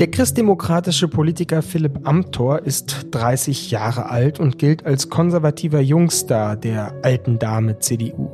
Der christdemokratische Politiker Philipp Amthor ist 30 Jahre alt und gilt als konservativer Jungstar der alten Dame CDU.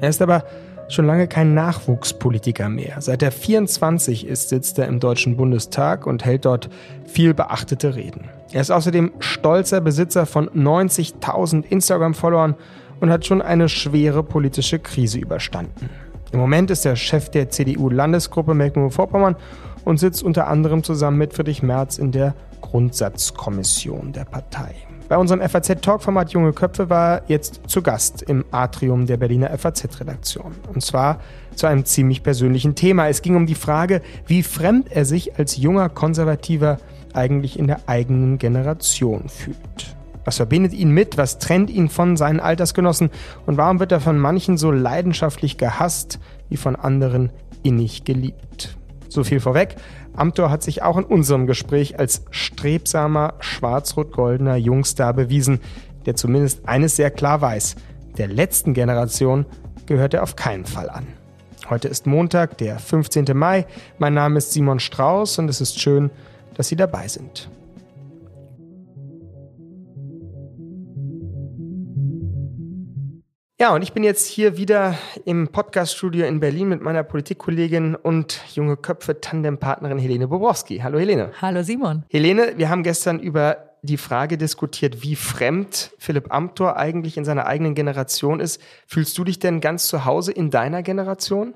Er ist aber schon lange kein Nachwuchspolitiker mehr. Seit er 24 ist, sitzt er im Deutschen Bundestag und hält dort viel beachtete Reden. Er ist außerdem stolzer Besitzer von 90.000 Instagram-Followern und hat schon eine schwere politische Krise überstanden. Im Moment ist er Chef der CDU-Landesgruppe Mecklenburg-Vorpommern und sitzt unter anderem zusammen mit Friedrich Merz in der Grundsatzkommission der Partei. Bei unserem FAZ-Talk-Format Junge Köpfe war jetzt zu Gast im Atrium der Berliner FAZ-Redaktion. Und zwar zu einem ziemlich persönlichen Thema. Es ging um die Frage, wie fremd er sich als junger Konservativer eigentlich in der eigenen Generation fühlt. Was verbindet ihn mit? Was trennt ihn von seinen Altersgenossen? Und warum wird er von manchen so leidenschaftlich gehasst, wie von anderen innig geliebt? So viel vorweg. Amthor hat sich auch in unserem Gespräch als strebsamer, schwarz-rot-goldener Jungstar bewiesen, der zumindest eines sehr klar weiß. Der letzten Generation gehört er auf keinen Fall an. Heute ist Montag, der 15. Mai. Mein Name ist Simon Strauß und es ist schön, dass Sie dabei sind. Ja, und ich bin jetzt hier wieder im Podcaststudio in Berlin mit meiner Politikkollegin und junge Köpfe Tandempartnerin Helene Bobrowski. Hallo Helene. Hallo Simon. Helene, wir haben gestern über die Frage diskutiert, wie fremd Philipp Amthor eigentlich in seiner eigenen Generation ist. Fühlst du dich denn ganz zu Hause in deiner Generation?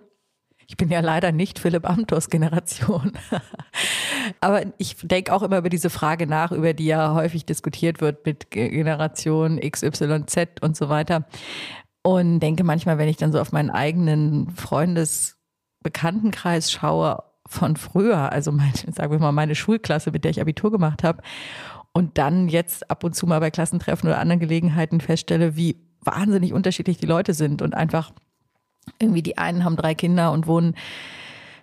Ich bin ja leider nicht Philipp Amthors Generation. Aber ich denke auch immer über diese Frage nach, über die ja häufig diskutiert wird mit Generation XYZ und so weiter. Und denke manchmal, wenn ich dann so auf meinen eigenen Freundesbekanntenkreis schaue von früher, also meine, sagen wir mal meine Schulklasse, mit der ich Abitur gemacht habe, und dann jetzt ab und zu mal bei Klassentreffen oder anderen Gelegenheiten feststelle, wie wahnsinnig unterschiedlich die Leute sind und einfach irgendwie die einen haben drei Kinder und wohnen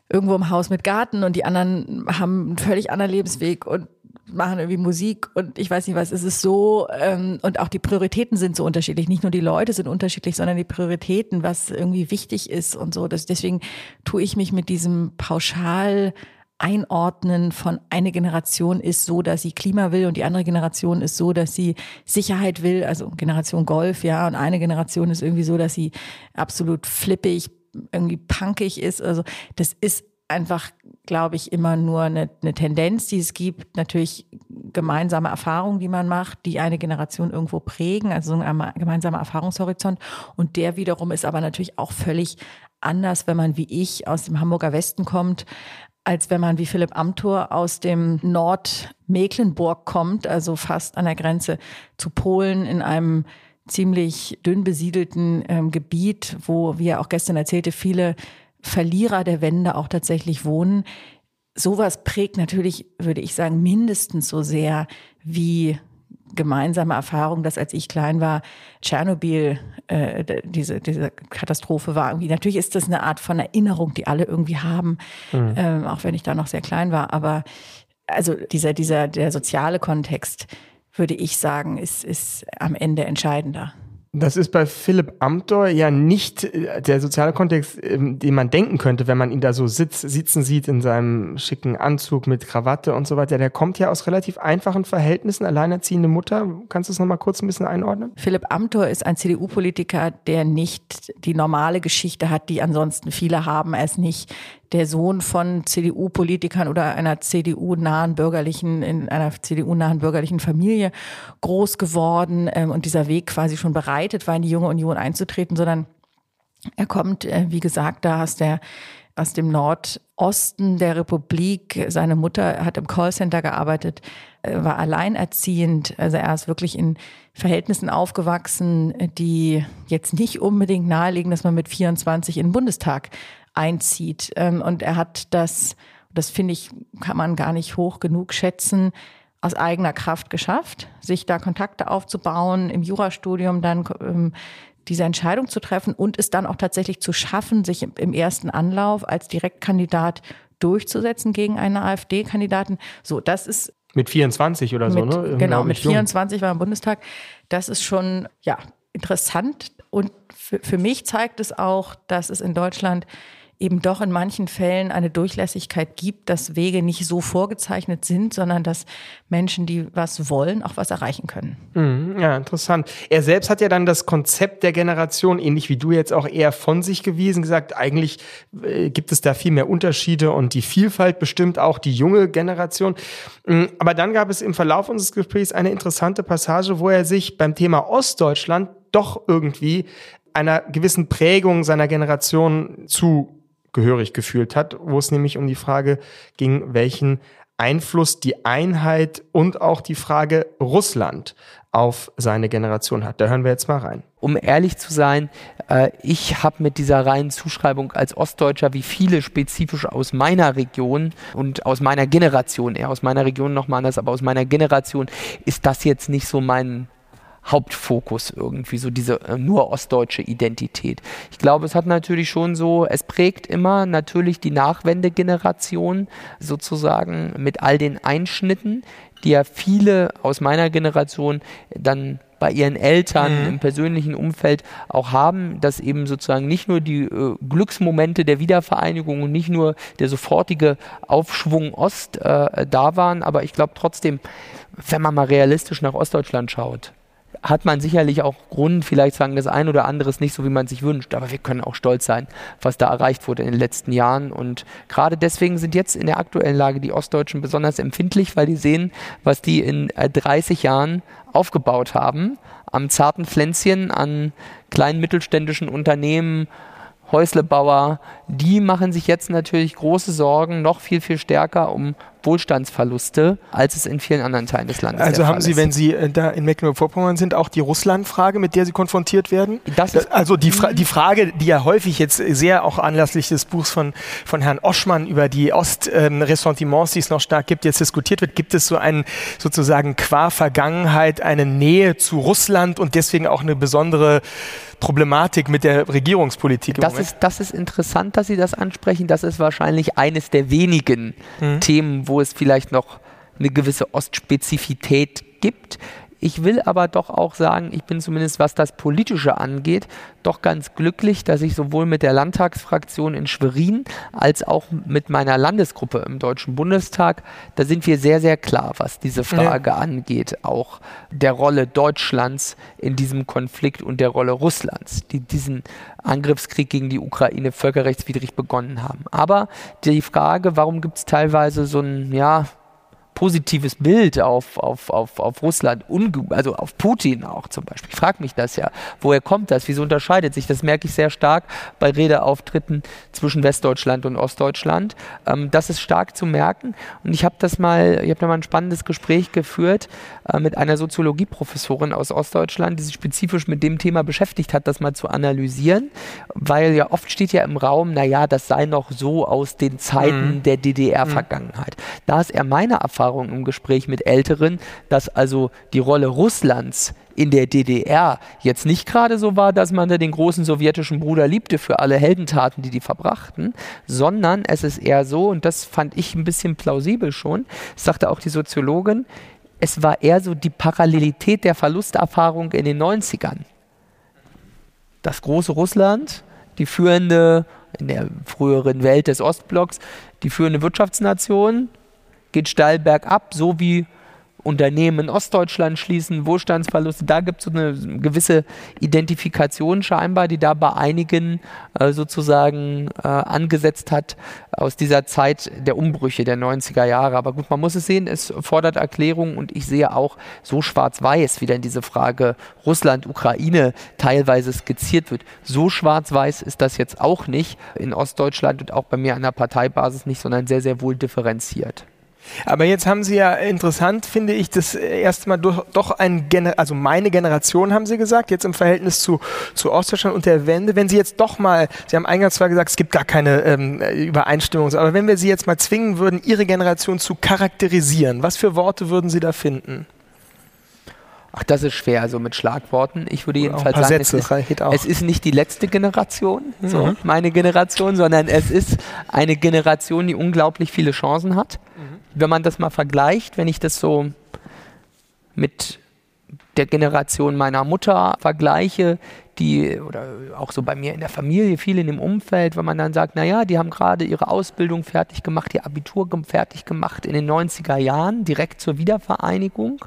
irgendwo im Haus mit Garten und die anderen haben einen völlig anderen Lebensweg und machen irgendwie Musik und ich weiß nicht was, es ist so ähm, und auch die Prioritäten sind so unterschiedlich. Nicht nur die Leute sind unterschiedlich, sondern die Prioritäten, was irgendwie wichtig ist und so. Das, deswegen tue ich mich mit diesem pauschal Einordnen von eine Generation ist so, dass sie Klima will und die andere Generation ist so, dass sie Sicherheit will, also Generation Golf, ja, und eine Generation ist irgendwie so, dass sie absolut flippig, irgendwie punkig ist. Also das ist einfach, glaube ich, immer nur eine, eine Tendenz, die es gibt. Natürlich gemeinsame Erfahrungen, die man macht, die eine Generation irgendwo prägen, also so ein gemeinsamer Erfahrungshorizont. Und der wiederum ist aber natürlich auch völlig anders, wenn man wie ich aus dem Hamburger Westen kommt, als wenn man wie Philipp Amthor aus dem Nordmecklenburg kommt, also fast an der Grenze zu Polen in einem ziemlich dünn besiedelten ähm, Gebiet, wo, wie er auch gestern erzählte, viele Verlierer der Wende auch tatsächlich wohnen. Sowas prägt natürlich, würde ich sagen, mindestens so sehr wie gemeinsame Erfahrung, dass als ich klein war, Tschernobyl, äh, diese, diese Katastrophe war irgendwie. Natürlich ist das eine Art von Erinnerung, die alle irgendwie haben, mhm. ähm, auch wenn ich da noch sehr klein war. Aber also dieser, dieser, der soziale Kontext, würde ich sagen, ist, ist am Ende entscheidender. Das ist bei Philipp Amthor ja nicht äh, der soziale Kontext, ähm, den man denken könnte, wenn man ihn da so sitz, sitzen sieht in seinem schicken Anzug mit Krawatte und so weiter. Der kommt ja aus relativ einfachen Verhältnissen, alleinerziehende Mutter. Kannst du es nochmal kurz ein bisschen einordnen? Philipp Amthor ist ein CDU-Politiker, der nicht die normale Geschichte hat, die ansonsten viele haben. Er ist nicht der Sohn von CDU-Politikern oder einer CDU-nahen bürgerlichen, in einer CDU-nahen bürgerlichen Familie groß geworden ähm, und dieser Weg quasi schon bereitet war, in die junge Union einzutreten, sondern er kommt, äh, wie gesagt, da aus der aus dem Nordosten der Republik. Seine Mutter hat im Callcenter gearbeitet, äh, war alleinerziehend. Also er ist wirklich in Verhältnissen aufgewachsen, die jetzt nicht unbedingt nahelegen, dass man mit 24 in den Bundestag einzieht. Ähm, und er hat das, das finde ich, kann man gar nicht hoch genug schätzen, aus eigener Kraft geschafft, sich da Kontakte aufzubauen, im Jurastudium dann ähm, diese Entscheidung zu treffen und es dann auch tatsächlich zu schaffen, sich im ersten Anlauf als Direktkandidat durchzusetzen gegen einen AfD-Kandidaten. So, das ist mit 24 oder mit, so, ne? Genau, mit 24 war er im Bundestag. Das ist schon ja interessant und für, für mich zeigt es auch, dass es in Deutschland eben doch in manchen Fällen eine Durchlässigkeit gibt, dass Wege nicht so vorgezeichnet sind, sondern dass Menschen, die was wollen, auch was erreichen können. Mhm, ja, interessant. Er selbst hat ja dann das Konzept der Generation, ähnlich wie du jetzt auch eher von sich gewiesen, gesagt, eigentlich äh, gibt es da viel mehr Unterschiede und die Vielfalt bestimmt auch die junge Generation. Mhm, aber dann gab es im Verlauf unseres Gesprächs eine interessante Passage, wo er sich beim Thema Ostdeutschland doch irgendwie einer gewissen Prägung seiner Generation zugehörig gefühlt hat, wo es nämlich um die Frage ging, welchen Einfluss die Einheit und auch die Frage Russland auf seine Generation hat. Da hören wir jetzt mal rein. Um ehrlich zu sein, äh, ich habe mit dieser reinen Zuschreibung als Ostdeutscher, wie viele spezifisch aus meiner Region und aus meiner Generation, eher aus meiner Region nochmal anders, aber aus meiner Generation, ist das jetzt nicht so mein Hauptfokus irgendwie, so diese äh, nur ostdeutsche Identität. Ich glaube, es hat natürlich schon so, es prägt immer natürlich die Nachwendegeneration sozusagen mit all den Einschnitten, die ja viele aus meiner Generation dann bei ihren Eltern mhm. im persönlichen Umfeld auch haben, dass eben sozusagen nicht nur die äh, Glücksmomente der Wiedervereinigung und nicht nur der sofortige Aufschwung Ost äh, da waren, aber ich glaube trotzdem, wenn man mal realistisch nach Ostdeutschland schaut, hat man sicherlich auch Grund, vielleicht sagen das ein oder andere ist nicht so, wie man sich wünscht. Aber wir können auch stolz sein, was da erreicht wurde in den letzten Jahren. Und gerade deswegen sind jetzt in der aktuellen Lage die Ostdeutschen besonders empfindlich, weil die sehen, was die in 30 äh, Jahren aufgebaut haben. Am zarten Pflänzchen, an kleinen mittelständischen Unternehmen, Häuslebauer, die machen sich jetzt natürlich große Sorgen, noch viel, viel stärker um Wohlstandsverluste, als es in vielen anderen Teilen des Landes Also haben Sie, wenn Sie äh, da in Mecklenburg-Vorpommern sind, auch die Russland-Frage, mit der Sie konfrontiert werden? Das also die, Fra die Frage, die ja häufig jetzt sehr auch anlässlich des Buchs von, von Herrn Oschmann über die Ost-Ressentiments, ähm, die es noch stark gibt, jetzt diskutiert wird, gibt es so einen sozusagen qua Vergangenheit eine Nähe zu Russland und deswegen auch eine besondere Problematik mit der Regierungspolitik. Das ist, das ist interessant, dass Sie das ansprechen. Das ist wahrscheinlich eines der wenigen mhm. Themen, wo es vielleicht noch eine gewisse Ostspezifität gibt. Ich will aber doch auch sagen, ich bin zumindest, was das Politische angeht, doch ganz glücklich, dass ich sowohl mit der Landtagsfraktion in Schwerin als auch mit meiner Landesgruppe im Deutschen Bundestag, da sind wir sehr, sehr klar, was diese Frage ja. angeht, auch der Rolle Deutschlands in diesem Konflikt und der Rolle Russlands, die diesen Angriffskrieg gegen die Ukraine völkerrechtswidrig begonnen haben. Aber die Frage, warum gibt es teilweise so ein, ja, positives Bild auf, auf, auf, auf Russland, also auf Putin auch zum Beispiel. Ich frage mich das ja, woher kommt das, wieso unterscheidet sich? Das merke ich sehr stark bei Redeauftritten zwischen Westdeutschland und Ostdeutschland. Ähm, das ist stark zu merken und ich habe das mal, ich habe da mal ein spannendes Gespräch geführt äh, mit einer Soziologieprofessorin aus Ostdeutschland, die sich spezifisch mit dem Thema beschäftigt hat, das mal zu analysieren, weil ja oft steht ja im Raum, naja, das sei noch so aus den Zeiten mhm. der DDR-Vergangenheit. Mhm. Da ist er meiner Erfahrung Erfahrung im Gespräch mit Älteren, dass also die Rolle Russlands in der DDR jetzt nicht gerade so war, dass man da den großen sowjetischen Bruder liebte für alle Heldentaten, die die verbrachten, sondern es ist eher so, und das fand ich ein bisschen plausibel schon, sagte auch die Soziologin, es war eher so die Parallelität der Verlusterfahrung in den 90ern. Das große Russland, die führende, in der früheren Welt des Ostblocks, die führende Wirtschaftsnation, geht steil bergab, so wie Unternehmen in Ostdeutschland schließen, Wohlstandsverluste. Da gibt es so eine gewisse Identifikation scheinbar, die da bei einigen äh, sozusagen äh, angesetzt hat aus dieser Zeit der Umbrüche der 90er Jahre. Aber gut, man muss es sehen, es fordert Erklärung und ich sehe auch so schwarz-weiß, wie dann diese Frage Russland, Ukraine teilweise skizziert wird. So schwarz-weiß ist das jetzt auch nicht in Ostdeutschland und auch bei mir an der Parteibasis nicht, sondern sehr, sehr wohl differenziert. Aber jetzt haben Sie ja interessant, finde ich, das erstmal doch ein, Gener also meine Generation haben Sie gesagt, jetzt im Verhältnis zu, zu Ostdeutschland und der Wende. Wenn Sie jetzt doch mal, Sie haben eingangs zwar gesagt, es gibt gar keine ähm, Übereinstimmung, aber wenn wir Sie jetzt mal zwingen würden, Ihre Generation zu charakterisieren, was für Worte würden Sie da finden? Ach, das ist schwer, so mit Schlagworten. Ich würde jedenfalls sagen, Sätze, es, ist, es, ist, nicht die letzte Generation, mhm. so meine Generation, sondern es ist eine Generation, die unglaublich viele Chancen hat. Mhm. Wenn man das mal vergleicht, wenn ich das so mit der Generation meiner Mutter vergleiche, die oder auch so bei mir in der Familie, viele in dem Umfeld, wenn man dann sagt, naja, die haben gerade ihre Ausbildung fertig gemacht, ihr Abitur fertig gemacht in den 90er Jahren, direkt zur Wiedervereinigung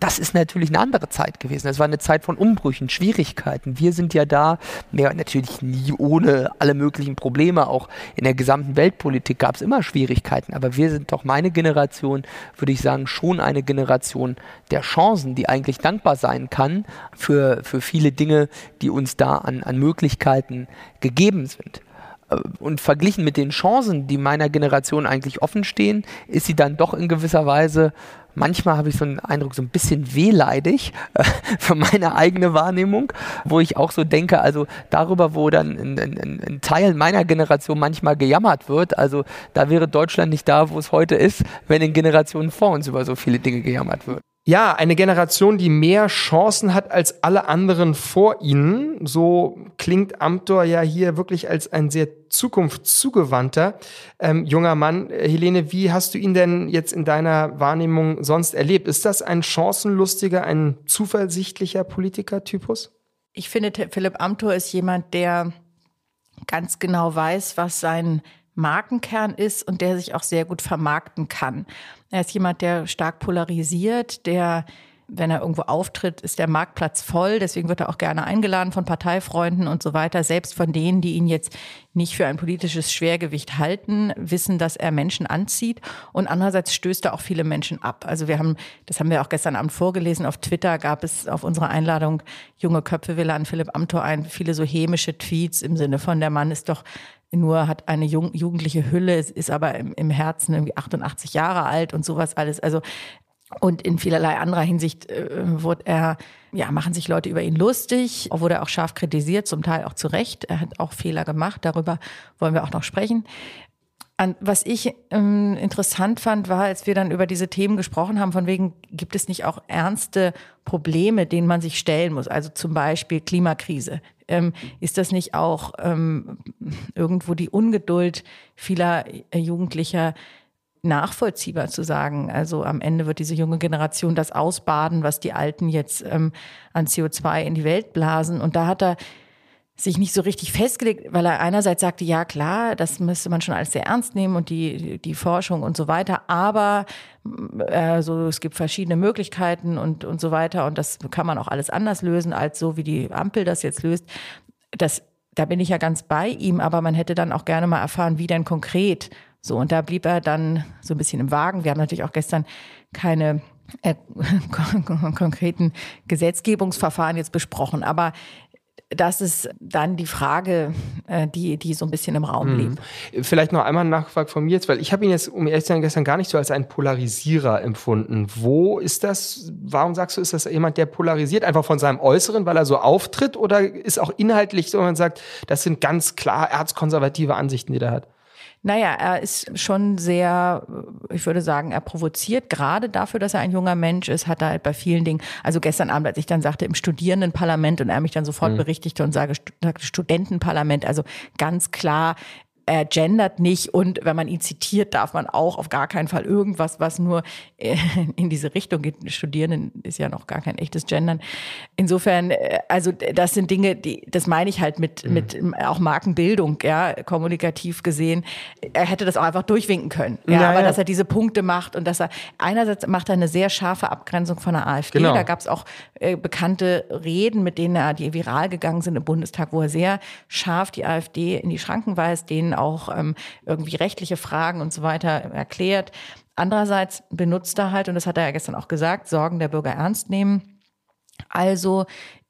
das ist natürlich eine andere Zeit gewesen. Das war eine Zeit von Umbrüchen, Schwierigkeiten. Wir sind ja da, mehr natürlich nie ohne alle möglichen Probleme. Auch in der gesamten Weltpolitik gab es immer Schwierigkeiten. Aber wir sind doch meine Generation, würde ich sagen, schon eine Generation der Chancen, die eigentlich dankbar sein kann für, für viele Dinge, die uns da an, an Möglichkeiten gegeben sind und verglichen mit den Chancen, die meiner Generation eigentlich offen stehen, ist sie dann doch in gewisser Weise manchmal habe ich so einen Eindruck, so ein bisschen wehleidig äh, für meine eigene Wahrnehmung, wo ich auch so denke, also darüber, wo dann ein, ein, ein, Teil meiner Generation manchmal gejammert wird, also da wäre Deutschland nicht da, wo es heute ist, wenn in Generationen vor uns über so viele Dinge gejammert wird. Ja, eine Generation, die mehr Chancen hat als alle anderen vor ihnen. So klingt Amtor ja hier wirklich als ein sehr zukunftszugewandter ähm, junger Mann. Helene, wie hast du ihn denn jetzt in deiner Wahrnehmung sonst erlebt? Ist das ein chancenlustiger, ein zuversichtlicher Politikertypus? Ich finde, Philipp Amthor ist jemand, der ganz genau weiß, was sein Markenkern ist und der sich auch sehr gut vermarkten kann. Er ist jemand, der stark polarisiert, der wenn er irgendwo auftritt, ist der Marktplatz voll. Deswegen wird er auch gerne eingeladen von Parteifreunden und so weiter. Selbst von denen, die ihn jetzt nicht für ein politisches Schwergewicht halten, wissen, dass er Menschen anzieht. Und andererseits stößt er auch viele Menschen ab. Also wir haben, das haben wir auch gestern Abend vorgelesen, auf Twitter gab es auf unserer Einladung junge Köpfe, wir laden Philipp Amthor ein, viele so hämische Tweets im Sinne von, der Mann ist doch nur hat eine jugendliche Hülle, ist aber im, im Herzen irgendwie 88 Jahre alt und sowas alles. Also und in vielerlei anderer Hinsicht äh, wurde er, ja, machen sich Leute über ihn lustig, wurde er auch scharf kritisiert, zum Teil auch zu Recht. Er hat auch Fehler gemacht, darüber wollen wir auch noch sprechen. An, was ich ähm, interessant fand, war, als wir dann über diese Themen gesprochen haben, von wegen, gibt es nicht auch ernste Probleme, denen man sich stellen muss? Also zum Beispiel Klimakrise. Ähm, ist das nicht auch ähm, irgendwo die Ungeduld vieler äh, Jugendlicher nachvollziehbar zu sagen? Also am Ende wird diese junge Generation das ausbaden, was die Alten jetzt ähm, an CO2 in die Welt blasen. Und da hat er sich nicht so richtig festgelegt, weil er einerseits sagte, ja klar, das müsste man schon alles sehr ernst nehmen und die, die Forschung und so weiter, aber also es gibt verschiedene Möglichkeiten und, und so weiter und das kann man auch alles anders lösen, als so wie die Ampel das jetzt löst. Das, da bin ich ja ganz bei ihm, aber man hätte dann auch gerne mal erfahren, wie denn konkret so. Und da blieb er dann so ein bisschen im Wagen. Wir haben natürlich auch gestern keine äh, konkreten Gesetzgebungsverfahren jetzt besprochen, aber das ist dann die Frage, äh, die, die so ein bisschen im Raum hm. Vielleicht noch einmal ein Nachfrage von mir jetzt, weil ich habe ihn jetzt, um ehrlich zu sein, gestern gar nicht so als einen Polarisierer empfunden. Wo ist das, warum sagst du, ist das jemand, der polarisiert? Einfach von seinem Äußeren, weil er so auftritt? Oder ist auch inhaltlich so, man sagt, das sind ganz klar erzkonservative Ansichten, die er hat? Naja, er ist schon sehr, ich würde sagen, er provoziert. Gerade dafür, dass er ein junger Mensch ist, hat er halt bei vielen Dingen, also gestern Abend, als ich dann sagte, im Studierendenparlament und er mich dann sofort mhm. berichtigte und sage, Studentenparlament, also ganz klar, er gendert nicht und wenn man ihn zitiert, darf man auch auf gar keinen Fall irgendwas, was nur äh, in diese Richtung geht. Studierenden ist ja noch gar kein echtes Gendern. Insofern, äh, also das sind Dinge, die, das meine ich halt mit, mhm. mit auch Markenbildung, ja, kommunikativ gesehen. Er hätte das auch einfach durchwinken können. Ja, naja. aber dass er diese Punkte macht und dass er einerseits macht er eine sehr scharfe Abgrenzung von der AfD. Genau. Da gab es auch äh, bekannte Reden, mit denen er die viral gegangen sind im Bundestag, wo er sehr scharf die AfD in die Schranken weist, denen auch ähm, irgendwie rechtliche Fragen und so weiter erklärt. Andererseits benutzt er halt, und das hat er ja gestern auch gesagt, Sorgen der Bürger ernst nehmen. Also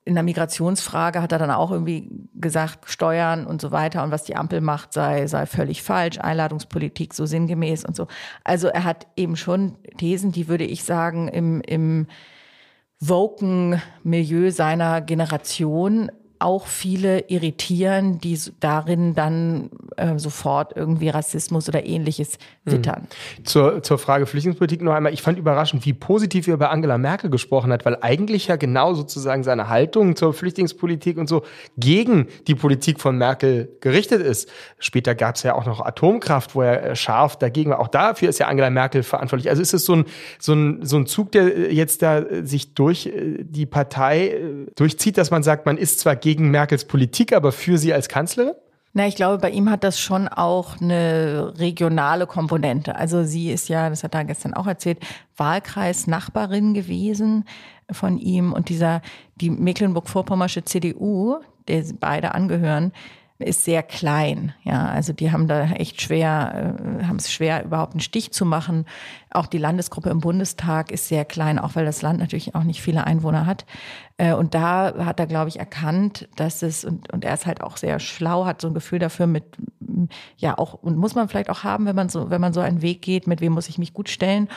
in der Migrationsfrage hat er dann auch irgendwie gesagt, Steuern und so weiter und was die Ampel macht, sei, sei völlig falsch, Einladungspolitik so sinngemäß und so. Also er hat eben schon Thesen, die würde ich sagen, im, im woken Milieu seiner Generation auch viele irritieren, die darin dann äh, sofort irgendwie Rassismus oder ähnliches mhm. wittern. Zur, zur Frage Flüchtlingspolitik noch einmal. Ich fand überraschend, wie positiv er über Angela Merkel gesprochen hat, weil eigentlich ja genau sozusagen seine Haltung zur Flüchtlingspolitik und so gegen die Politik von Merkel gerichtet ist. Später gab es ja auch noch Atomkraft, wo er äh, scharf dagegen war. Auch dafür ist ja Angela Merkel verantwortlich. Also ist es so ein, so ein, so ein Zug, der jetzt da sich durch die Partei durchzieht, dass man sagt, man ist zwar gegen Merkels Politik, aber für sie als Kanzlerin? Na, ich glaube, bei ihm hat das schon auch eine regionale Komponente. Also sie ist ja, das hat er gestern auch erzählt, Wahlkreis-Nachbarin gewesen von ihm und dieser, die Mecklenburg-Vorpommersche CDU, der beide angehören, ist sehr klein. Ja, also die haben da echt schwer, äh, haben es schwer, überhaupt einen Stich zu machen. Auch die Landesgruppe im Bundestag ist sehr klein, auch weil das Land natürlich auch nicht viele Einwohner hat. Äh, und da hat er, glaube ich, erkannt, dass es, und, und er ist halt auch sehr schlau, hat so ein Gefühl dafür mit, ja, auch, und muss man vielleicht auch haben, wenn man so, wenn man so einen Weg geht, mit wem muss ich mich gut stellen.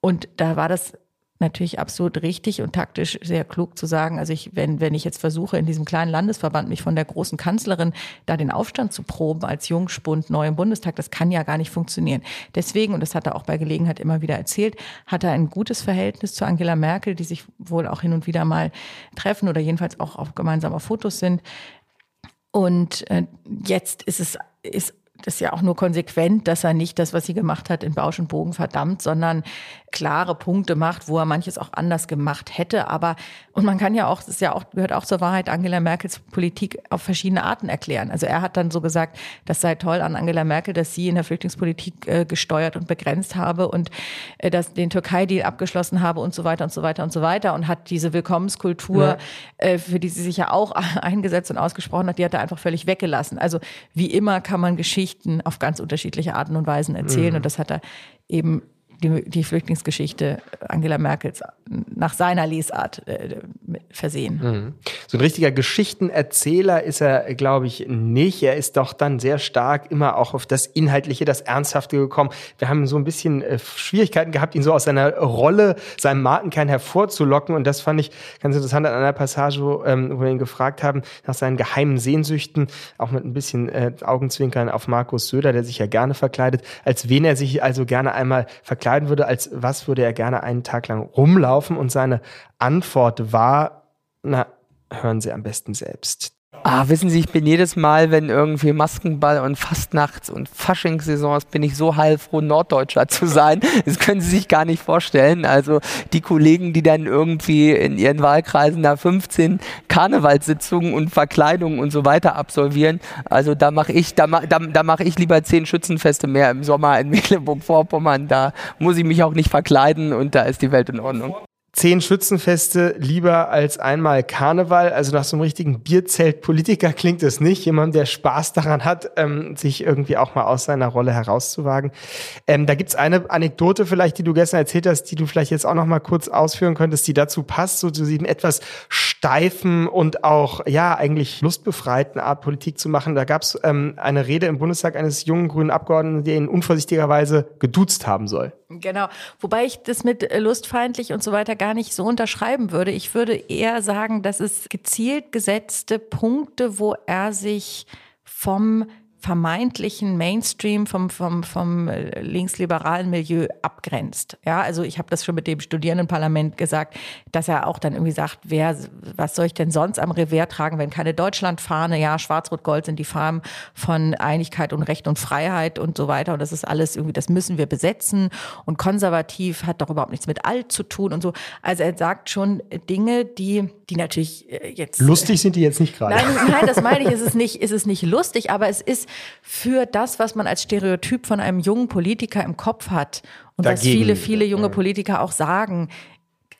Und da war das natürlich absolut richtig und taktisch sehr klug zu sagen, also ich, wenn, wenn ich jetzt versuche, in diesem kleinen Landesverband mich von der großen Kanzlerin da den Aufstand zu proben als Jungspund neu im Bundestag, das kann ja gar nicht funktionieren. Deswegen, und das hat er auch bei Gelegenheit immer wieder erzählt, hat er ein gutes Verhältnis zu Angela Merkel, die sich wohl auch hin und wieder mal treffen oder jedenfalls auch auf gemeinsamer Fotos sind. Und äh, jetzt ist es, ist das ist ja auch nur konsequent, dass er nicht das, was sie gemacht hat, in Bausch und Bogen verdammt, sondern klare Punkte macht, wo er manches auch anders gemacht hätte. Aber, und man kann ja auch, das ist ja auch, gehört auch zur Wahrheit, Angela Merkels Politik auf verschiedene Arten erklären. Also er hat dann so gesagt, das sei toll an Angela Merkel, dass sie in der Flüchtlingspolitik äh, gesteuert und begrenzt habe und äh, dass den Türkei-Deal abgeschlossen habe und so weiter und so weiter und so weiter und hat diese Willkommenskultur, ja. äh, für die sie sich ja auch eingesetzt und ausgesprochen hat, die hat er einfach völlig weggelassen. Also wie immer kann man Geschichten auf ganz unterschiedliche Arten und Weisen erzählen mhm. und das hat er eben die, die Flüchtlingsgeschichte Angela Merkels nach seiner Lesart äh, versehen. Mhm. So ein richtiger Geschichtenerzähler ist er, glaube ich, nicht. Er ist doch dann sehr stark immer auch auf das Inhaltliche, das Ernsthafte gekommen. Wir haben so ein bisschen äh, Schwierigkeiten gehabt, ihn so aus seiner Rolle, seinem Markenkern hervorzulocken. Und das fand ich ganz interessant an einer Passage, wo, ähm, wo wir ihn gefragt haben nach seinen geheimen Sehnsüchten, auch mit ein bisschen äh, Augenzwinkern auf Markus Söder, der sich ja gerne verkleidet, als wen er sich also gerne einmal verkleidet verkleiden würde, als was würde er gerne einen Tag lang rumlaufen? Und seine Antwort war, na, hören Sie am besten selbst. Ah, wissen Sie, ich bin jedes Mal, wenn irgendwie Maskenball und Fastnachts und Faschingssaison ist, bin ich so heilfroh, Norddeutscher zu sein. Das können Sie sich gar nicht vorstellen. Also die Kollegen, die dann irgendwie in ihren Wahlkreisen da 15 Karnevalssitzungen und Verkleidungen und so weiter absolvieren. Also da mache ich, da, da, da mache ich lieber zehn Schützenfeste mehr im Sommer in Mecklenburg-Vorpommern. Da muss ich mich auch nicht verkleiden und da ist die Welt in Ordnung zehn Schützenfeste lieber als einmal Karneval. Also nach so einem richtigen Bierzelt-Politiker klingt es nicht. Jemand, der Spaß daran hat, ähm, sich irgendwie auch mal aus seiner Rolle herauszuwagen. Ähm, da gibt's eine Anekdote vielleicht, die du gestern erzählt hast, die du vielleicht jetzt auch noch mal kurz ausführen könntest, die dazu passt, so zu diesem etwas steifen und auch, ja, eigentlich lustbefreiten Art Politik zu machen. Da gab's ähm, eine Rede im Bundestag eines jungen grünen Abgeordneten, der ihn unvorsichtigerweise geduzt haben soll. Genau. Wobei ich das mit äh, lustfeindlich und so weiter gar nicht so unterschreiben würde. Ich würde eher sagen, dass es gezielt gesetzte Punkte, wo er sich vom vermeintlichen Mainstream vom, vom, vom äh, linksliberalen Milieu abgrenzt. Ja, also ich habe das schon mit dem Studierendenparlament gesagt, dass er auch dann irgendwie sagt, wer, was soll ich denn sonst am Revers tragen, wenn keine Deutschlandfahne, ja, Schwarz-Rot-Gold sind die Farben von Einigkeit und Recht und Freiheit und so weiter und das ist alles irgendwie, das müssen wir besetzen und konservativ hat doch überhaupt nichts mit alt zu tun und so. Also er sagt schon Dinge, die, die natürlich äh, jetzt. Lustig sind die jetzt nicht gerade. Nein, nein, das meine ich, es ist nicht, es ist nicht lustig, aber es ist für das, was man als Stereotyp von einem jungen Politiker im Kopf hat und Dagegen. was viele, viele junge Politiker auch sagen,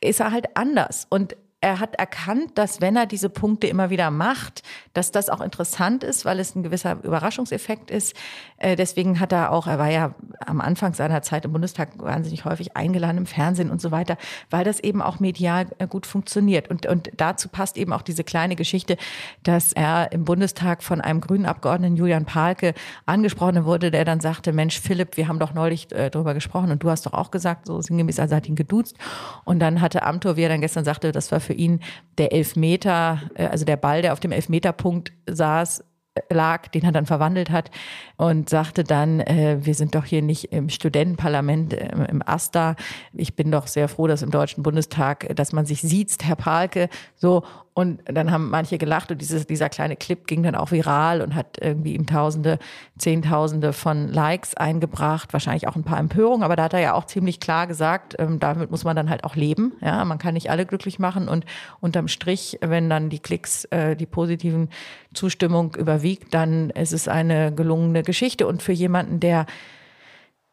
ist er halt anders. Und er hat erkannt, dass wenn er diese Punkte immer wieder macht, dass das auch interessant ist, weil es ein gewisser Überraschungseffekt ist. Äh, deswegen hat er auch, er war ja am Anfang seiner Zeit im Bundestag wahnsinnig häufig eingeladen im Fernsehen und so weiter, weil das eben auch medial äh, gut funktioniert. Und, und dazu passt eben auch diese kleine Geschichte, dass er im Bundestag von einem grünen Abgeordneten Julian Palke angesprochen wurde, der dann sagte, Mensch, Philipp, wir haben doch neulich äh, darüber gesprochen und du hast doch auch gesagt, so sinngemäß, also hat ihn geduzt. Und dann hatte Amtor, wie er dann gestern sagte, das war für ihn der Elfmeter, äh, also der Ball, der auf dem Elfmeterpunkt saß, lag, den er dann verwandelt hat und sagte dann, äh, wir sind doch hier nicht im Studentenparlament äh, im AStA. Ich bin doch sehr froh, dass im Deutschen Bundestag, dass man sich sieht, Herr Palke, so und dann haben manche gelacht und dieses, dieser kleine Clip ging dann auch viral und hat irgendwie ihm Tausende, Zehntausende von Likes eingebracht, wahrscheinlich auch ein paar Empörungen, aber da hat er ja auch ziemlich klar gesagt, ähm, damit muss man dann halt auch leben. Ja, man kann nicht alle glücklich machen und unterm Strich, wenn dann die Klicks, äh, die positiven Zustimmung überwiegt, dann ist es eine gelungene Geschichte. Und für jemanden, der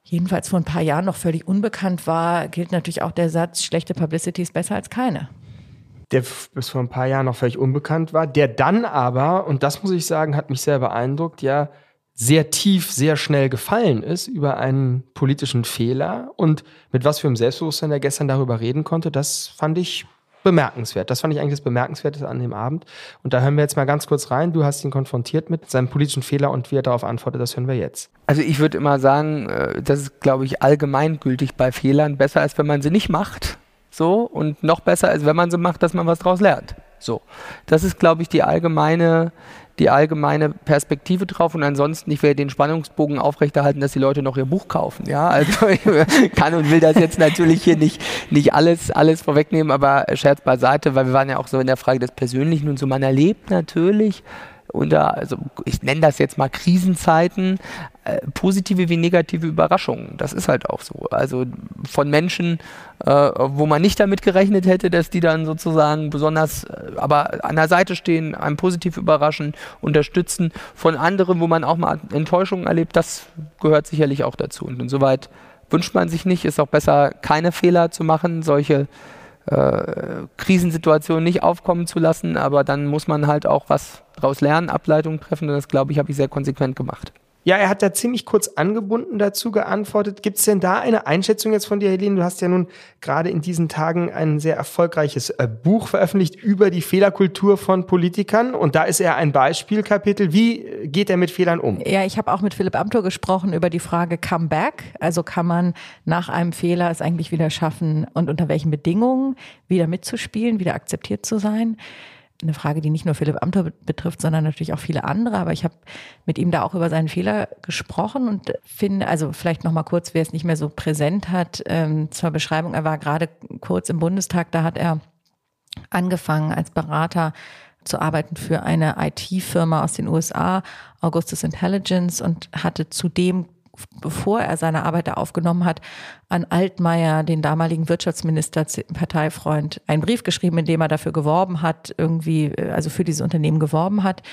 jedenfalls vor ein paar Jahren noch völlig unbekannt war, gilt natürlich auch der Satz, schlechte Publicity ist besser als keine der bis vor ein paar Jahren noch völlig unbekannt war, der dann aber, und das muss ich sagen, hat mich sehr beeindruckt, ja sehr tief, sehr schnell gefallen ist über einen politischen Fehler und mit was für einem Selbstbewusstsein er gestern darüber reden konnte, das fand ich bemerkenswert. Das fand ich eigentlich das Bemerkenswerte an dem Abend. Und da hören wir jetzt mal ganz kurz rein. Du hast ihn konfrontiert mit seinem politischen Fehler und wie er darauf antwortet, das hören wir jetzt. Also ich würde immer sagen, äh, das ist, glaube ich, allgemeingültig bei Fehlern besser, als wenn man sie nicht macht. So, und noch besser ist, wenn man sie macht, dass man was draus lernt. So. Das ist, glaube ich, die allgemeine, die allgemeine Perspektive drauf. Und ansonsten, ich werde den Spannungsbogen aufrechterhalten, dass die Leute noch ihr Buch kaufen. Ja, also ich kann und will das jetzt natürlich hier nicht, nicht alles, alles vorwegnehmen, aber Scherz beiseite, weil wir waren ja auch so in der Frage des Persönlichen und so. Man erlebt natürlich unter, also ich nenne das jetzt mal Krisenzeiten, positive wie negative Überraschungen. Das ist halt auch so. Also von Menschen, äh, wo man nicht damit gerechnet hätte, dass die dann sozusagen besonders, äh, aber an der Seite stehen, einem positiv überraschen, unterstützen. Von anderen, wo man auch mal Enttäuschungen erlebt, das gehört sicherlich auch dazu. Und insoweit wünscht man sich nicht, ist auch besser, keine Fehler zu machen, solche äh, Krisensituationen nicht aufkommen zu lassen, aber dann muss man halt auch was daraus lernen, Ableitungen treffen und das glaube ich, habe ich sehr konsequent gemacht. Ja, er hat da ziemlich kurz angebunden dazu geantwortet. Gibt es denn da eine Einschätzung jetzt von dir, Helene? Du hast ja nun gerade in diesen Tagen ein sehr erfolgreiches äh, Buch veröffentlicht über die Fehlerkultur von Politikern. Und da ist er ein Beispielkapitel. Wie äh, geht er mit Fehlern um? Ja, ich habe auch mit Philipp Amthor gesprochen über die Frage Comeback. Also kann man nach einem Fehler es eigentlich wieder schaffen und unter welchen Bedingungen wieder mitzuspielen, wieder akzeptiert zu sein eine Frage, die nicht nur Philipp Amthor betrifft, sondern natürlich auch viele andere. Aber ich habe mit ihm da auch über seinen Fehler gesprochen und finde, also vielleicht noch mal kurz, wer es nicht mehr so präsent hat, ähm, zur Beschreibung. Er war gerade kurz im Bundestag, da hat er angefangen als Berater zu arbeiten für eine IT-Firma aus den USA, Augustus Intelligence, und hatte zudem bevor er seine Arbeit da aufgenommen hat, an Altmaier, den damaligen Wirtschaftsminister, Parteifreund, einen Brief geschrieben, in dem er dafür geworben hat, irgendwie, äh, also für dieses Unternehmen geworben hat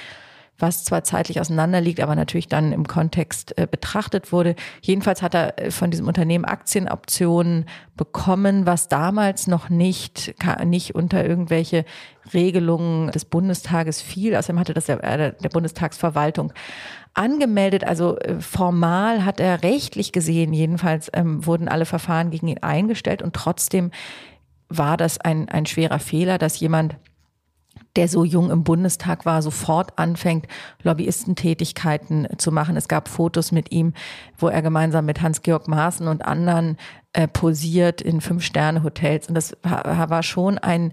was zwar zeitlich auseinander liegt, aber natürlich dann im Kontext äh, betrachtet wurde. Jedenfalls hat er äh, von diesem Unternehmen Aktienoptionen bekommen, was damals noch nicht, nicht unter irgendwelche Regelungen des Bundestages fiel. Außerdem hatte das der, äh, der Bundestagsverwaltung angemeldet. Also äh, formal hat er rechtlich gesehen, jedenfalls ähm, wurden alle Verfahren gegen ihn eingestellt und trotzdem war das ein, ein schwerer Fehler, dass jemand der so jung im Bundestag war, sofort anfängt, Lobbyistentätigkeiten zu machen. Es gab Fotos mit ihm, wo er gemeinsam mit Hans-Georg Maaßen und anderen äh, posiert in Fünf-Sterne-Hotels. Und das war, war schon ein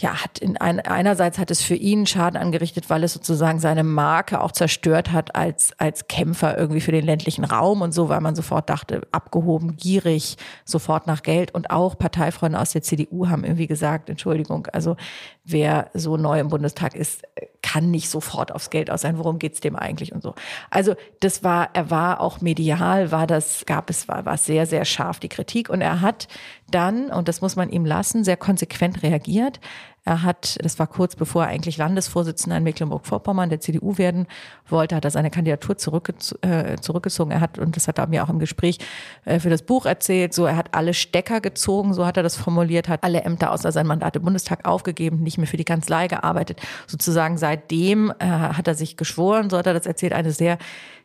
ja, hat in ein, einerseits hat es für ihn Schaden angerichtet, weil es sozusagen seine Marke auch zerstört hat als, als Kämpfer irgendwie für den ländlichen Raum und so, weil man sofort dachte, abgehoben, gierig, sofort nach Geld. Und auch Parteifreunde aus der CDU haben irgendwie gesagt, Entschuldigung, also wer so neu im Bundestag ist, kann nicht sofort aufs Geld aus sein. Worum geht's dem eigentlich und so? Also das war, er war auch medial, war das, gab es, war, war sehr, sehr scharf die Kritik und er hat dann, und das muss man ihm lassen, sehr konsequent reagiert. Er hat, das war kurz bevor er eigentlich Landesvorsitzender in Mecklenburg-Vorpommern der CDU werden wollte, hat er seine Kandidatur zurückgez äh, zurückgezogen. Er hat, und das hat er mir auch im Gespräch äh, für das Buch erzählt, so er hat alle Stecker gezogen, so hat er das formuliert, hat alle Ämter außer sein Mandat im Bundestag aufgegeben, nicht mehr für die Kanzlei gearbeitet. Sozusagen seitdem äh, hat er sich geschworen, so hat er das erzählt, eine sehr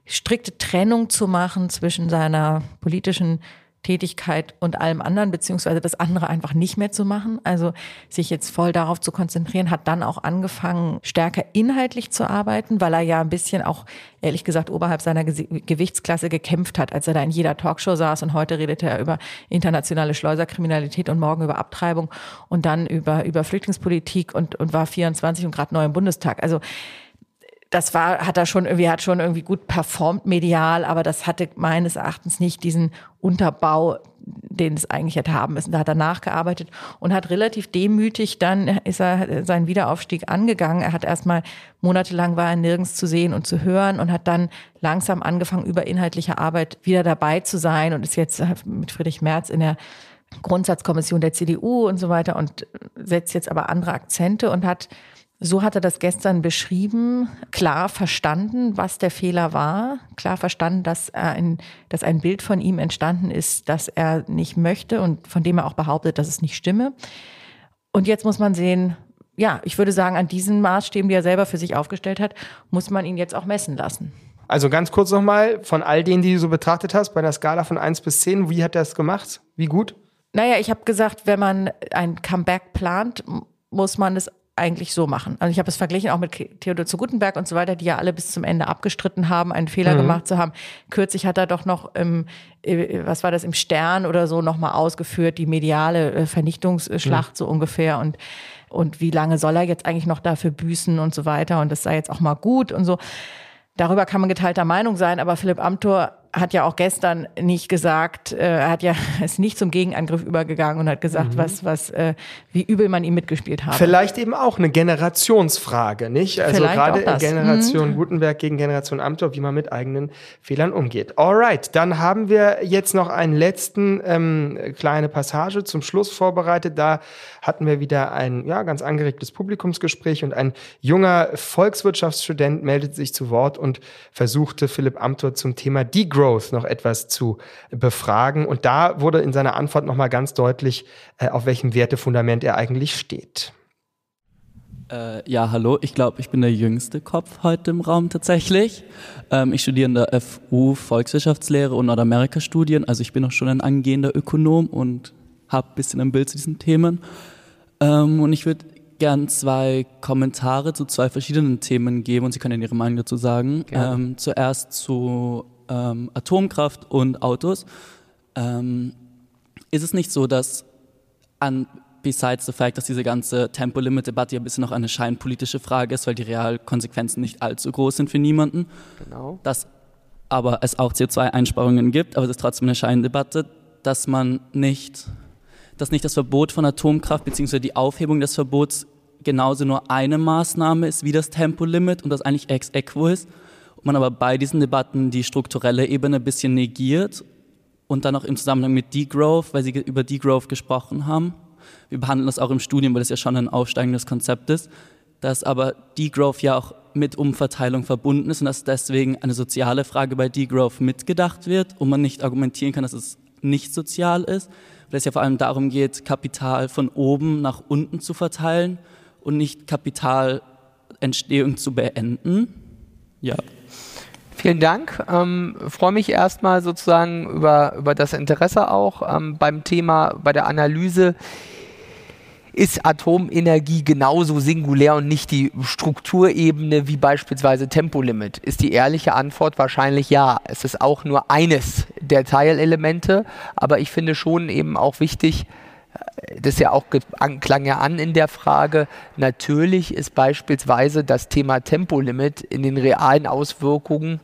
strikte Trennung zu machen zwischen seiner politischen Tätigkeit und allem anderen, beziehungsweise das andere einfach nicht mehr zu machen. Also sich jetzt voll darauf zu konzentrieren, hat dann auch angefangen, stärker inhaltlich zu arbeiten, weil er ja ein bisschen auch, ehrlich gesagt, oberhalb seiner Gewichtsklasse gekämpft hat, als er da in jeder Talkshow saß und heute redete er über internationale Schleuserkriminalität und morgen über Abtreibung und dann über, über Flüchtlingspolitik und, und war 24 und gerade neu im Bundestag. Also das war, hat er schon irgendwie, hat schon irgendwie gut performt medial, aber das hatte meines Erachtens nicht diesen Unterbau, den es eigentlich hätte haben müssen. Da hat er nachgearbeitet und hat relativ demütig dann ist er seinen Wiederaufstieg angegangen. Er hat erstmal monatelang war er nirgends zu sehen und zu hören und hat dann langsam angefangen, über inhaltliche Arbeit wieder dabei zu sein und ist jetzt mit Friedrich Merz in der Grundsatzkommission der CDU und so weiter und setzt jetzt aber andere Akzente und hat so hat er das gestern beschrieben, klar verstanden, was der Fehler war, klar verstanden, dass, er ein, dass ein Bild von ihm entstanden ist, das er nicht möchte und von dem er auch behauptet, dass es nicht stimme. Und jetzt muss man sehen, ja, ich würde sagen, an diesen Maßstäben, die er selber für sich aufgestellt hat, muss man ihn jetzt auch messen lassen. Also ganz kurz nochmal, von all denen, die du so betrachtet hast, bei einer Skala von 1 bis 10, wie hat er es gemacht? Wie gut? Naja, ich habe gesagt, wenn man ein Comeback plant, muss man es eigentlich so machen. Also ich habe es verglichen auch mit Theodor zu Gutenberg und so weiter, die ja alle bis zum Ende abgestritten haben, einen Fehler mhm. gemacht zu haben. Kürzlich hat er doch noch im, äh, was war das, im Stern oder so nochmal ausgeführt, die mediale äh, Vernichtungsschlacht mhm. so ungefähr und und wie lange soll er jetzt eigentlich noch dafür büßen und so weiter und das sei jetzt auch mal gut und so. Darüber kann man geteilter Meinung sein, aber Philipp Amthor hat ja auch gestern nicht gesagt, äh, er hat ja ist nicht zum Gegenangriff übergegangen und hat gesagt, mhm. was was äh, wie übel man ihm mitgespielt hat. Vielleicht eben auch eine Generationsfrage, nicht? Also Vielleicht gerade Generation mhm. Gutenberg gegen Generation Amthor, wie man mit eigenen Fehlern umgeht. Alright, dann haben wir jetzt noch einen letzten ähm, kleine Passage zum Schluss vorbereitet. Da hatten wir wieder ein ja ganz angeregtes Publikumsgespräch und ein junger Volkswirtschaftsstudent meldet sich zu Wort und versuchte Philipp Amthor zum Thema Degrowth Growth noch etwas zu befragen. Und da wurde in seiner Antwort nochmal ganz deutlich, äh, auf welchem Wertefundament er eigentlich steht. Äh, ja, hallo, ich glaube, ich bin der jüngste Kopf heute im Raum tatsächlich. Ähm, ich studiere in der FU Volkswirtschaftslehre und Nordamerika-Studien, also ich bin auch schon ein angehender Ökonom und habe ein bisschen ein Bild zu diesen Themen. Ähm, und ich würde gern zwei Kommentare zu zwei verschiedenen Themen geben und Sie können Ihre Meinung dazu sagen. Ähm, zuerst zu ähm, Atomkraft und Autos, ähm, ist es nicht so, dass an besides the fact, dass diese ganze Tempolimit-Debatte ja ein bisschen noch eine scheinpolitische Frage ist, weil die Realkonsequenzen nicht allzu groß sind für niemanden. Genau. Dass aber es auch CO2-Einsparungen gibt, aber es ist trotzdem eine Scheindebatte, dass man nicht, dass nicht das Verbot von Atomkraft bzw. die Aufhebung des Verbots genauso nur eine Maßnahme ist wie das Tempolimit und das eigentlich ex equo ist man aber bei diesen Debatten die strukturelle Ebene ein bisschen negiert und dann auch im Zusammenhang mit Degrowth, weil Sie über Degrowth gesprochen haben. Wir behandeln das auch im Studium, weil es ja schon ein aufsteigendes Konzept ist, dass aber Degrowth ja auch mit Umverteilung verbunden ist und dass deswegen eine soziale Frage bei Degrowth mitgedacht wird und man nicht argumentieren kann, dass es nicht sozial ist, weil es ja vor allem darum geht, Kapital von oben nach unten zu verteilen und nicht Kapitalentstehung zu beenden. Ja. Vielen Dank. Ähm, freue mich erstmal sozusagen über, über das Interesse auch ähm, beim Thema, bei der Analyse. Ist Atomenergie genauso singulär und nicht die Strukturebene wie beispielsweise Tempolimit? Ist die ehrliche Antwort wahrscheinlich ja. Es ist auch nur eines der Teilelemente, aber ich finde schon eben auch wichtig, äh, das ja auch klang ja an in der Frage, natürlich ist beispielsweise das Thema Tempolimit in den realen Auswirkungen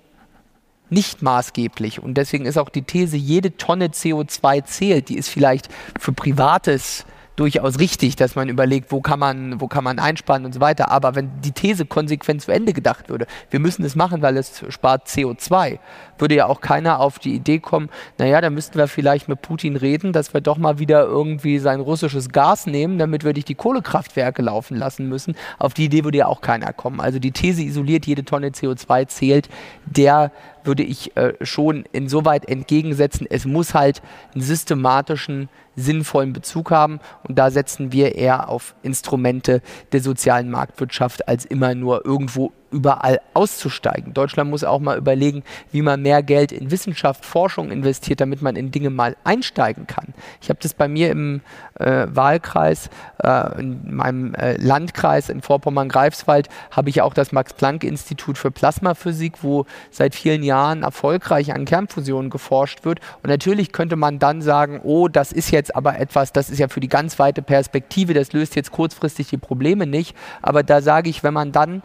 nicht maßgeblich. Und deswegen ist auch die These, jede Tonne CO2 zählt, die ist vielleicht für privates durchaus richtig, dass man überlegt, wo kann man, wo kann man einsparen und so weiter. Aber wenn die These konsequent zu Ende gedacht würde, wir müssen es machen, weil es spart CO2, würde ja auch keiner auf die Idee kommen, naja, da müssten wir vielleicht mit Putin reden, dass wir doch mal wieder irgendwie sein russisches Gas nehmen, damit wir nicht die Kohlekraftwerke laufen lassen müssen. Auf die Idee würde ja auch keiner kommen. Also die These isoliert, jede Tonne CO2 zählt, der würde ich äh, schon insoweit entgegensetzen, es muss halt einen systematischen sinnvollen Bezug haben. Und da setzen wir eher auf Instrumente der sozialen Marktwirtschaft, als immer nur irgendwo überall auszusteigen. Deutschland muss auch mal überlegen, wie man mehr Geld in Wissenschaft, Forschung investiert, damit man in Dinge mal einsteigen kann. Ich habe das bei mir im äh, Wahlkreis, äh, in meinem äh, Landkreis in Vorpommern-Greifswald, habe ich auch das Max-Planck-Institut für Plasmaphysik, wo seit vielen Jahren erfolgreich an Kernfusionen geforscht wird. Und natürlich könnte man dann sagen, oh, das ist jetzt aber etwas, das ist ja für die ganz weite Perspektive, das löst jetzt kurzfristig die Probleme nicht. Aber da sage ich, wenn man dann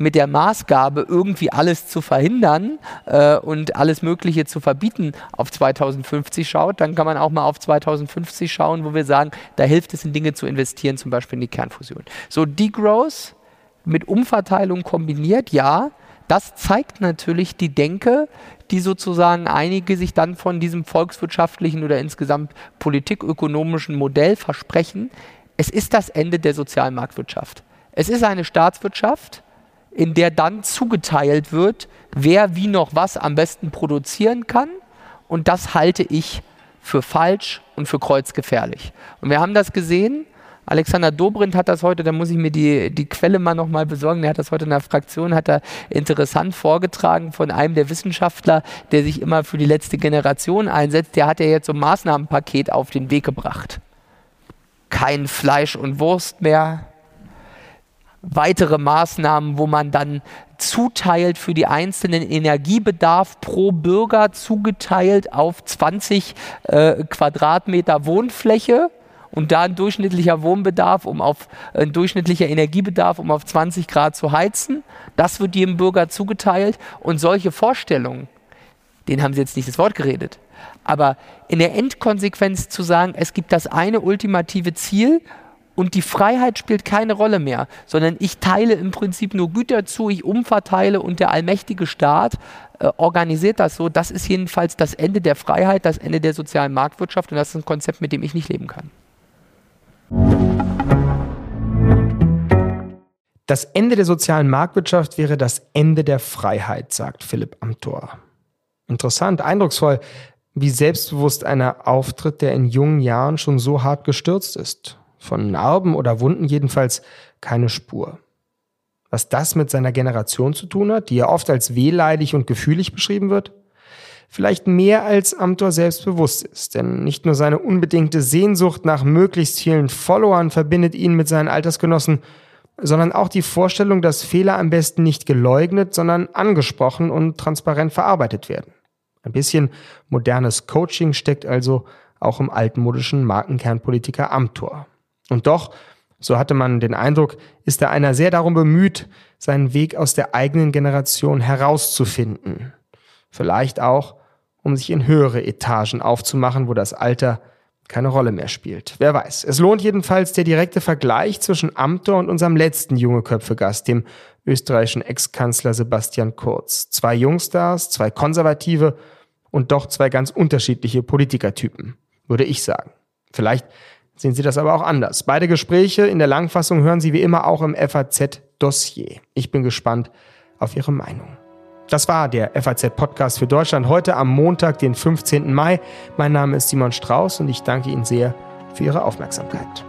mit der Maßgabe, irgendwie alles zu verhindern äh, und alles Mögliche zu verbieten, auf 2050 schaut, dann kann man auch mal auf 2050 schauen, wo wir sagen, da hilft es in Dinge zu investieren, zum Beispiel in die Kernfusion. So Degrowth mit Umverteilung kombiniert, ja, das zeigt natürlich die Denke, die sozusagen einige sich dann von diesem volkswirtschaftlichen oder insgesamt politikökonomischen Modell versprechen. Es ist das Ende der sozialen Marktwirtschaft. Es ist eine Staatswirtschaft, in der dann zugeteilt wird, wer wie noch was am besten produzieren kann. Und das halte ich für falsch und für kreuzgefährlich. Und wir haben das gesehen Alexander Dobrindt hat das heute, da muss ich mir die, die Quelle mal nochmal besorgen, der hat das heute in der Fraktion, hat er interessant vorgetragen von einem der Wissenschaftler, der sich immer für die letzte Generation einsetzt, der hat ja jetzt so ein Maßnahmenpaket auf den Weg gebracht. Kein Fleisch und Wurst mehr, weitere Maßnahmen, wo man dann zuteilt für die einzelnen Energiebedarf pro Bürger zugeteilt auf 20 äh, Quadratmeter Wohnfläche und da ein durchschnittlicher Wohnbedarf, um auf ein durchschnittlicher Energiebedarf, um auf 20 Grad zu heizen. Das wird jedem Bürger zugeteilt und solche Vorstellungen, denen haben sie jetzt nicht das Wort geredet. Aber in der Endkonsequenz zu sagen, es gibt das eine ultimative Ziel und die Freiheit spielt keine Rolle mehr, sondern ich teile im Prinzip nur Güter zu, ich umverteile und der allmächtige Staat äh, organisiert das so. Das ist jedenfalls das Ende der Freiheit, das Ende der sozialen Marktwirtschaft und das ist ein Konzept, mit dem ich nicht leben kann. Das Ende der sozialen Marktwirtschaft wäre das Ende der Freiheit, sagt Philipp Amthor. Interessant, eindrucksvoll, wie selbstbewusst einer auftritt, der in jungen Jahren schon so hart gestürzt ist. Von Narben oder Wunden jedenfalls keine Spur. Was das mit seiner Generation zu tun hat, die ja oft als wehleidig und gefühlig beschrieben wird? vielleicht mehr als Amtor selbstbewusst ist, denn nicht nur seine unbedingte Sehnsucht nach möglichst vielen Followern verbindet ihn mit seinen Altersgenossen, sondern auch die Vorstellung, dass Fehler am besten nicht geleugnet, sondern angesprochen und transparent verarbeitet werden. Ein bisschen modernes Coaching steckt also auch im altmodischen Markenkernpolitiker Amtor. Und doch, so hatte man den Eindruck, ist er einer sehr darum bemüht, seinen Weg aus der eigenen Generation herauszufinden. Vielleicht auch, um sich in höhere Etagen aufzumachen, wo das Alter keine Rolle mehr spielt. Wer weiß. Es lohnt jedenfalls der direkte Vergleich zwischen Amtor und unserem letzten junge Köpfegast, dem österreichischen Ex-Kanzler Sebastian Kurz. Zwei Jungstars, zwei Konservative und doch zwei ganz unterschiedliche Politikertypen, würde ich sagen. Vielleicht sehen Sie das aber auch anders. Beide Gespräche in der Langfassung hören Sie wie immer auch im FAZ-Dossier. Ich bin gespannt auf Ihre Meinung. Das war der FAZ-Podcast für Deutschland heute am Montag, den 15. Mai. Mein Name ist Simon Strauß und ich danke Ihnen sehr für Ihre Aufmerksamkeit.